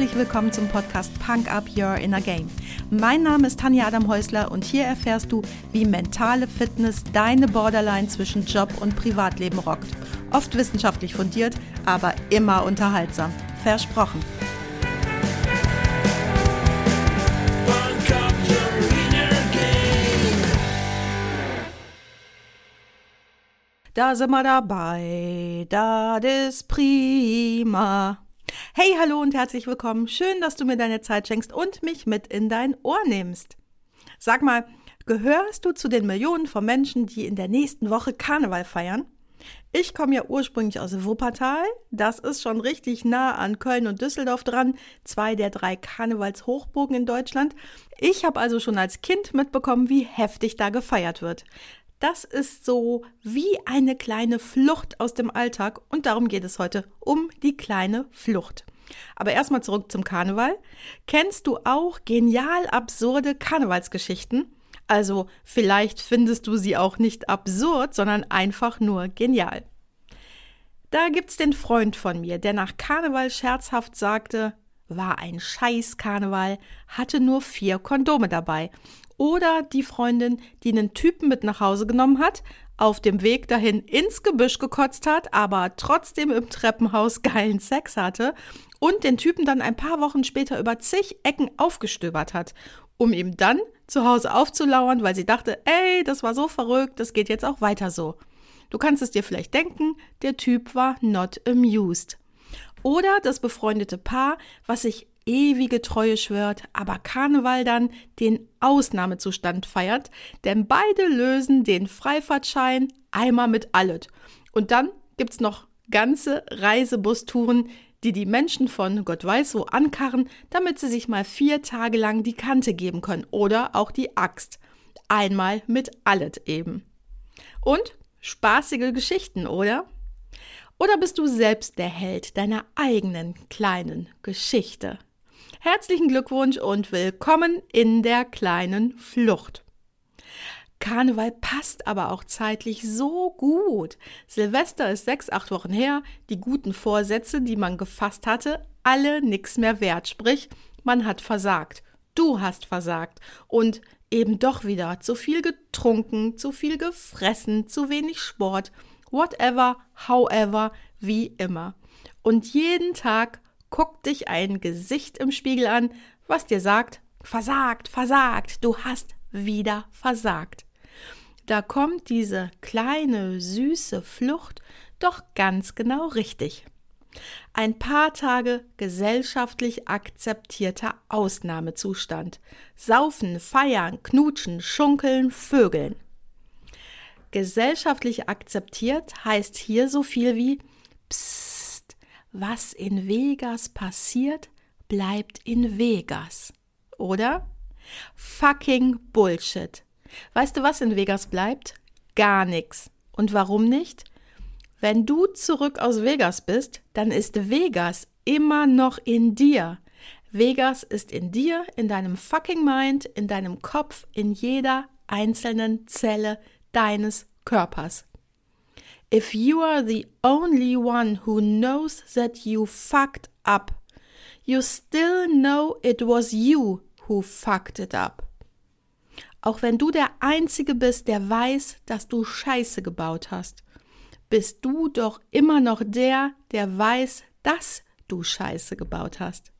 herzlich willkommen zum Podcast Punk Up Your Inner Game. Mein Name ist Tanja Adam Häusler und hier erfährst du, wie mentale Fitness deine Borderline zwischen Job und Privatleben rockt. Oft wissenschaftlich fundiert, aber immer unterhaltsam. Versprochen. Da sind wir dabei, das ist prima. Hey, hallo und herzlich willkommen. Schön, dass du mir deine Zeit schenkst und mich mit in dein Ohr nimmst. Sag mal, gehörst du zu den Millionen von Menschen, die in der nächsten Woche Karneval feiern? Ich komme ja ursprünglich aus Wuppertal. Das ist schon richtig nah an Köln und Düsseldorf dran. Zwei der drei Karnevalshochburgen in Deutschland. Ich habe also schon als Kind mitbekommen, wie heftig da gefeiert wird. Das ist so wie eine kleine Flucht aus dem Alltag und darum geht es heute um die kleine Flucht. Aber erstmal zurück zum Karneval. Kennst du auch genial absurde Karnevalsgeschichten? Also vielleicht findest du sie auch nicht absurd, sondern einfach nur genial. Da gibt's den Freund von mir, der nach Karneval scherzhaft sagte, war ein scheiß Karneval, hatte nur vier Kondome dabei oder die Freundin, die einen Typen mit nach Hause genommen hat, auf dem Weg dahin ins Gebüsch gekotzt hat, aber trotzdem im Treppenhaus geilen Sex hatte und den Typen dann ein paar Wochen später über zig Ecken aufgestöbert hat, um ihm dann zu Hause aufzulauern, weil sie dachte, ey, das war so verrückt, das geht jetzt auch weiter so. Du kannst es dir vielleicht denken, der Typ war not amused. Oder das befreundete Paar, was sich ewige Treue schwört, aber Karneval dann den Ausnahmezustand feiert, denn beide lösen den Freifahrtschein einmal mit allet. Und dann gibt's noch ganze Reisebustouren, die die Menschen von Gott weiß wo ankarren, damit sie sich mal vier Tage lang die Kante geben können oder auch die Axt. Einmal mit allet eben. Und spaßige Geschichten, oder? Oder bist du selbst der Held deiner eigenen kleinen Geschichte? Herzlichen Glückwunsch und willkommen in der kleinen Flucht. Karneval passt aber auch zeitlich so gut. Silvester ist sechs, acht Wochen her, die guten Vorsätze, die man gefasst hatte, alle nix mehr wert. Sprich, man hat versagt. Du hast versagt. Und eben doch wieder zu viel getrunken, zu viel gefressen, zu wenig Sport, whatever, however, wie immer. Und jeden Tag guckt dich ein Gesicht im Spiegel an, was dir sagt, versagt, versagt, du hast wieder versagt. Da kommt diese kleine, süße Flucht doch ganz genau richtig. Ein paar Tage gesellschaftlich akzeptierter Ausnahmezustand. Saufen, feiern, knutschen, schunkeln, vögeln. Gesellschaftlich akzeptiert heißt hier so viel wie Psst was in Vegas passiert, bleibt in Vegas. Oder? Fucking Bullshit. Weißt du, was in Vegas bleibt? Gar nichts. Und warum nicht? Wenn du zurück aus Vegas bist, dann ist Vegas immer noch in dir. Vegas ist in dir, in deinem fucking Mind, in deinem Kopf, in jeder einzelnen Zelle deines Körpers. If you are the only one who knows that you fucked up, you still know it was you who fucked it up. Auch wenn du der Einzige bist, der weiß, dass du Scheiße gebaut hast, bist du doch immer noch der, der weiß, dass du Scheiße gebaut hast.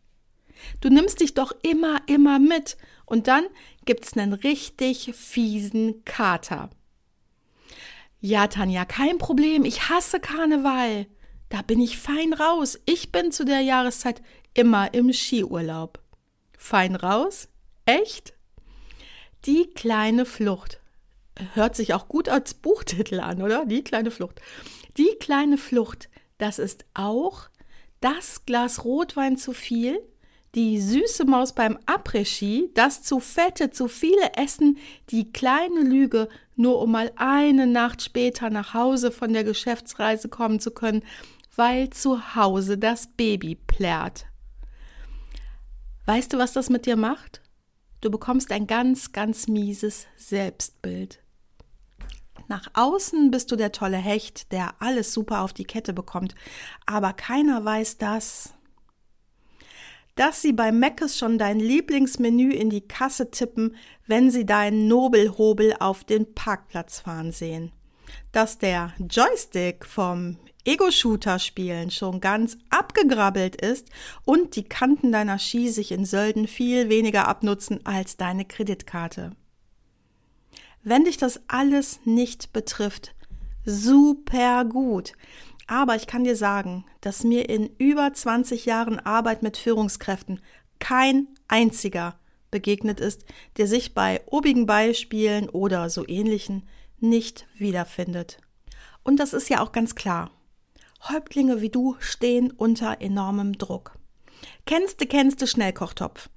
Du nimmst dich doch immer, immer mit und dann gibt's einen richtig fiesen Kater. Ja, Tanja, kein Problem. Ich hasse Karneval. Da bin ich fein raus. Ich bin zu der Jahreszeit immer im Skiurlaub. Fein raus? Echt? Die kleine Flucht. Hört sich auch gut als Buchtitel an, oder? Die kleine Flucht. Die kleine Flucht, das ist auch das Glas Rotwein zu viel, die süße Maus beim Après-Ski, das zu fette, zu viele Essen, die kleine Lüge, nur um mal eine Nacht später nach Hause von der Geschäftsreise kommen zu können, weil zu Hause das Baby plärrt. Weißt du, was das mit dir macht? Du bekommst ein ganz, ganz mieses Selbstbild. Nach außen bist du der tolle Hecht, der alles super auf die Kette bekommt, aber keiner weiß das, dass sie bei Meckes schon dein Lieblingsmenü in die Kasse tippen, wenn sie deinen Nobelhobel auf den Parkplatz fahren sehen. Dass der Joystick vom Ego-Shooter-Spielen schon ganz abgegrabbelt ist und die Kanten deiner Ski sich in Sölden viel weniger abnutzen als deine Kreditkarte. Wenn dich das alles nicht betrifft, super gut. Aber ich kann dir sagen, dass mir in über 20 Jahren Arbeit mit Führungskräften kein einziger begegnet ist, der sich bei obigen Beispielen oder so ähnlichen nicht wiederfindet. Und das ist ja auch ganz klar. Häuptlinge wie du stehen unter enormem Druck. Kennst du, kennst du Schnellkochtopf?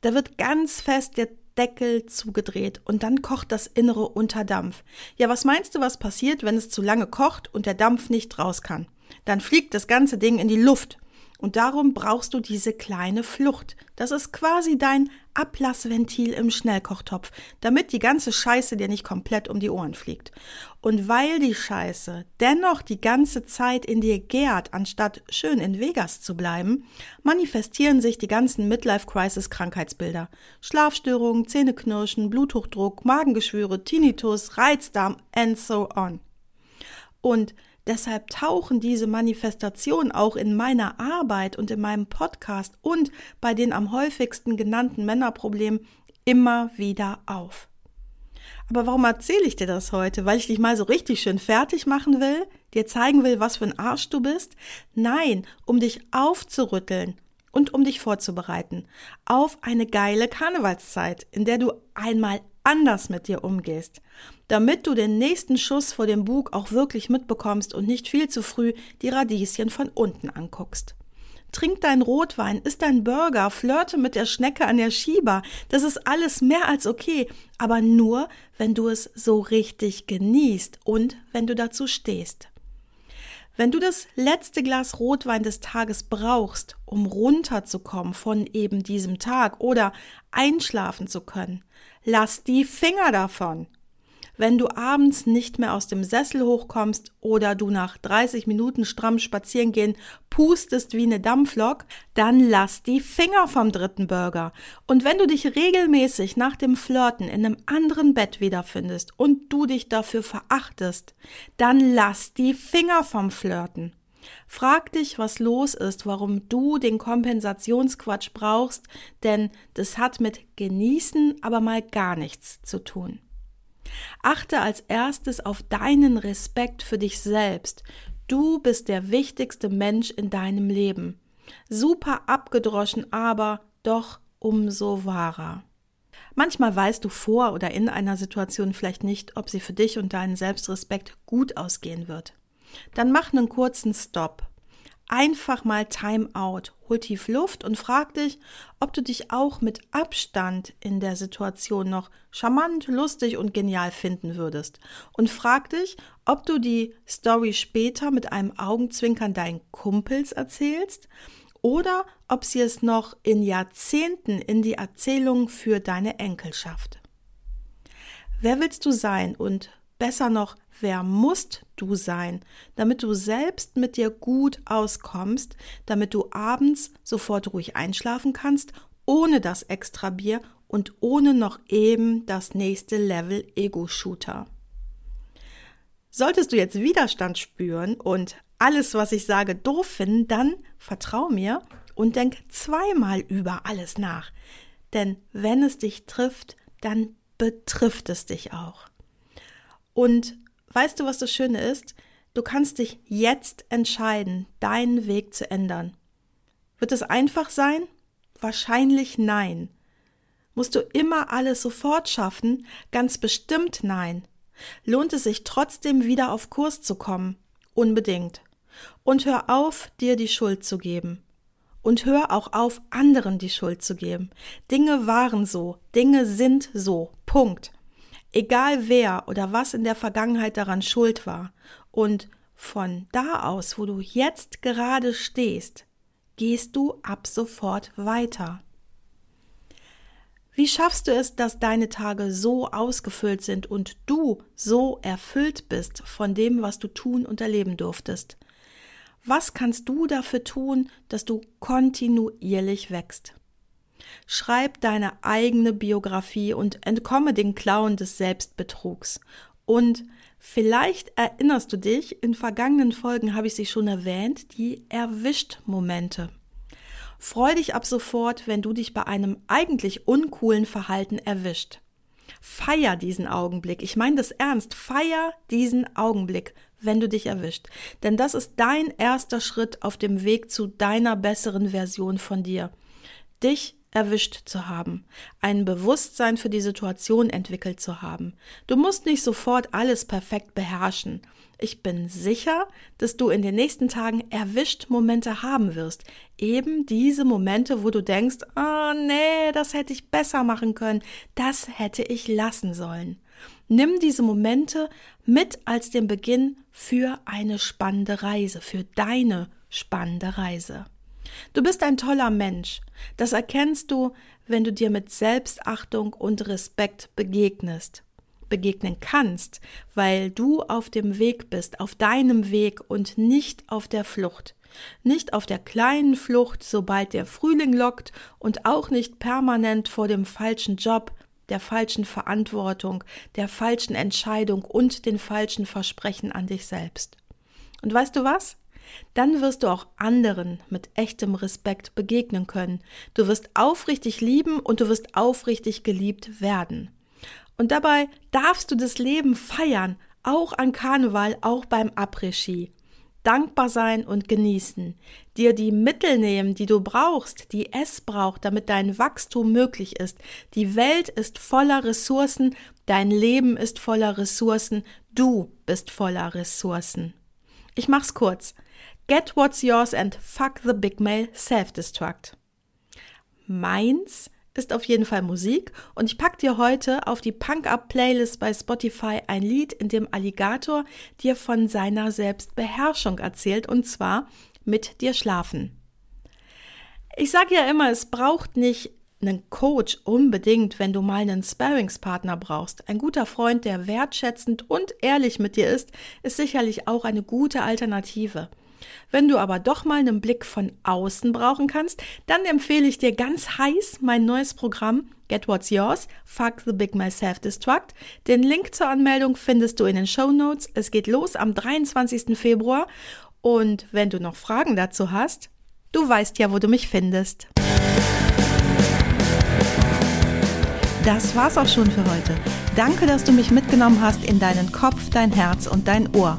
Da wird ganz fest der Deckel zugedreht und dann kocht das Innere unter Dampf. Ja, was meinst du, was passiert, wenn es zu lange kocht und der Dampf nicht raus kann? Dann fliegt das ganze Ding in die Luft. Und darum brauchst du diese kleine Flucht. Das ist quasi dein Ablassventil im Schnellkochtopf, damit die ganze Scheiße dir nicht komplett um die Ohren fliegt. Und weil die Scheiße dennoch die ganze Zeit in dir gärt, anstatt schön in Vegas zu bleiben, manifestieren sich die ganzen Midlife-Crisis-Krankheitsbilder. Schlafstörungen, Zähneknirschen, Bluthochdruck, Magengeschwüre, Tinnitus, Reizdarm and so on. Und Deshalb tauchen diese Manifestationen auch in meiner Arbeit und in meinem Podcast und bei den am häufigsten genannten Männerproblemen immer wieder auf. Aber warum erzähle ich dir das heute? Weil ich dich mal so richtig schön fertig machen will, dir zeigen will, was für ein Arsch du bist? Nein, um dich aufzurütteln und um dich vorzubereiten auf eine geile Karnevalszeit, in der du einmal anders mit dir umgehst, damit du den nächsten Schuss vor dem Bug auch wirklich mitbekommst und nicht viel zu früh die Radieschen von unten anguckst. Trink dein Rotwein, isst dein Burger, flirte mit der Schnecke an der Schieber. Das ist alles mehr als okay, aber nur, wenn du es so richtig genießt und wenn du dazu stehst. Wenn du das letzte Glas Rotwein des Tages brauchst, um runterzukommen von eben diesem Tag oder einschlafen zu können, lass die Finger davon. Wenn du abends nicht mehr aus dem Sessel hochkommst oder du nach 30 Minuten stramm spazieren gehen pustest wie eine Dampflok, dann lass die Finger vom dritten Burger. Und wenn du dich regelmäßig nach dem Flirten in einem anderen Bett wiederfindest und du dich dafür verachtest, dann lass die Finger vom Flirten. Frag dich, was los ist, warum du den Kompensationsquatsch brauchst, denn das hat mit genießen aber mal gar nichts zu tun. Achte als erstes auf deinen Respekt für dich selbst. Du bist der wichtigste Mensch in deinem Leben. Super abgedroschen, aber doch umso wahrer. Manchmal weißt du vor oder in einer Situation vielleicht nicht, ob sie für dich und deinen Selbstrespekt gut ausgehen wird. Dann mach einen kurzen Stopp. Einfach mal Time out. Hol tief Luft und frag dich, ob du dich auch mit Abstand in der Situation noch charmant, lustig und genial finden würdest. Und frag dich, ob du die Story später mit einem Augenzwinkern deinen Kumpels erzählst oder ob sie es noch in Jahrzehnten in die Erzählung für deine Enkel schafft. Wer willst du sein und besser noch, wer musst du sein, damit du selbst mit dir gut auskommst, damit du abends sofort ruhig einschlafen kannst, ohne das extra Bier und ohne noch eben das nächste Level Ego-Shooter. Solltest du jetzt Widerstand spüren und alles, was ich sage, doof finden, dann vertrau mir und denk zweimal über alles nach. Denn wenn es dich trifft, dann betrifft es dich auch. Und weißt du, was das Schöne ist? Du kannst dich jetzt entscheiden, deinen Weg zu ändern. Wird es einfach sein? Wahrscheinlich nein. Musst du immer alles sofort schaffen? Ganz bestimmt nein. Lohnt es sich trotzdem wieder auf Kurs zu kommen? Unbedingt. Und hör auf, dir die Schuld zu geben. Und hör auch auf, anderen die Schuld zu geben. Dinge waren so, Dinge sind so. Punkt. Egal wer oder was in der Vergangenheit daran schuld war. Und von da aus, wo du jetzt gerade stehst, gehst du ab sofort weiter. Wie schaffst du es, dass deine Tage so ausgefüllt sind und du so erfüllt bist von dem, was du tun und erleben durftest? Was kannst du dafür tun, dass du kontinuierlich wächst? Schreib deine eigene Biografie und entkomme den Klauen des Selbstbetrugs. Und vielleicht erinnerst du dich, in vergangenen Folgen habe ich sie schon erwähnt, die Erwischt-Momente. Freu dich ab sofort, wenn du dich bei einem eigentlich uncoolen Verhalten erwischt. Feier diesen Augenblick. Ich meine das ernst. Feier diesen Augenblick, wenn du dich erwischt. Denn das ist dein erster Schritt auf dem Weg zu deiner besseren Version von dir. Dich erwischt zu haben, ein Bewusstsein für die Situation entwickelt zu haben. Du musst nicht sofort alles perfekt beherrschen. Ich bin sicher, dass du in den nächsten Tagen erwischt Momente haben wirst. Eben diese Momente, wo du denkst, ah, oh, nee, das hätte ich besser machen können, das hätte ich lassen sollen. Nimm diese Momente mit als den Beginn für eine spannende Reise, für deine spannende Reise. Du bist ein toller Mensch. Das erkennst du, wenn du dir mit Selbstachtung und Respekt begegnest. Begegnen kannst, weil du auf dem Weg bist, auf deinem Weg und nicht auf der Flucht. Nicht auf der kleinen Flucht, sobald der Frühling lockt und auch nicht permanent vor dem falschen Job, der falschen Verantwortung, der falschen Entscheidung und den falschen Versprechen an dich selbst. Und weißt du was? Dann wirst du auch anderen mit echtem Respekt begegnen können. Du wirst aufrichtig lieben und du wirst aufrichtig geliebt werden. Und dabei darfst du das Leben feiern, auch an Karneval, auch beim Après-Ski. Dankbar sein und genießen. Dir die Mittel nehmen, die du brauchst, die es braucht, damit dein Wachstum möglich ist. Die Welt ist voller Ressourcen, dein Leben ist voller Ressourcen, du bist voller Ressourcen. Ich mach's kurz. Get what's yours and fuck the big mail self-destruct. Meins ist auf jeden Fall Musik und ich pack dir heute auf die Punk-Up-Playlist bei Spotify ein Lied, in dem Alligator dir von seiner Selbstbeherrschung erzählt und zwar mit dir schlafen. Ich sage ja immer, es braucht nicht einen Coach unbedingt, wenn du mal einen Sparringspartner brauchst. Ein guter Freund, der wertschätzend und ehrlich mit dir ist, ist sicherlich auch eine gute Alternative. Wenn du aber doch mal einen Blick von außen brauchen kannst, dann empfehle ich dir ganz heiß mein neues Programm Get What's Yours, Fuck the Big Myself Destruct. Den Link zur Anmeldung findest du in den Show Notes. Es geht los am 23. Februar. Und wenn du noch Fragen dazu hast, du weißt ja, wo du mich findest. Das war's auch schon für heute. Danke, dass du mich mitgenommen hast in deinen Kopf, dein Herz und dein Ohr.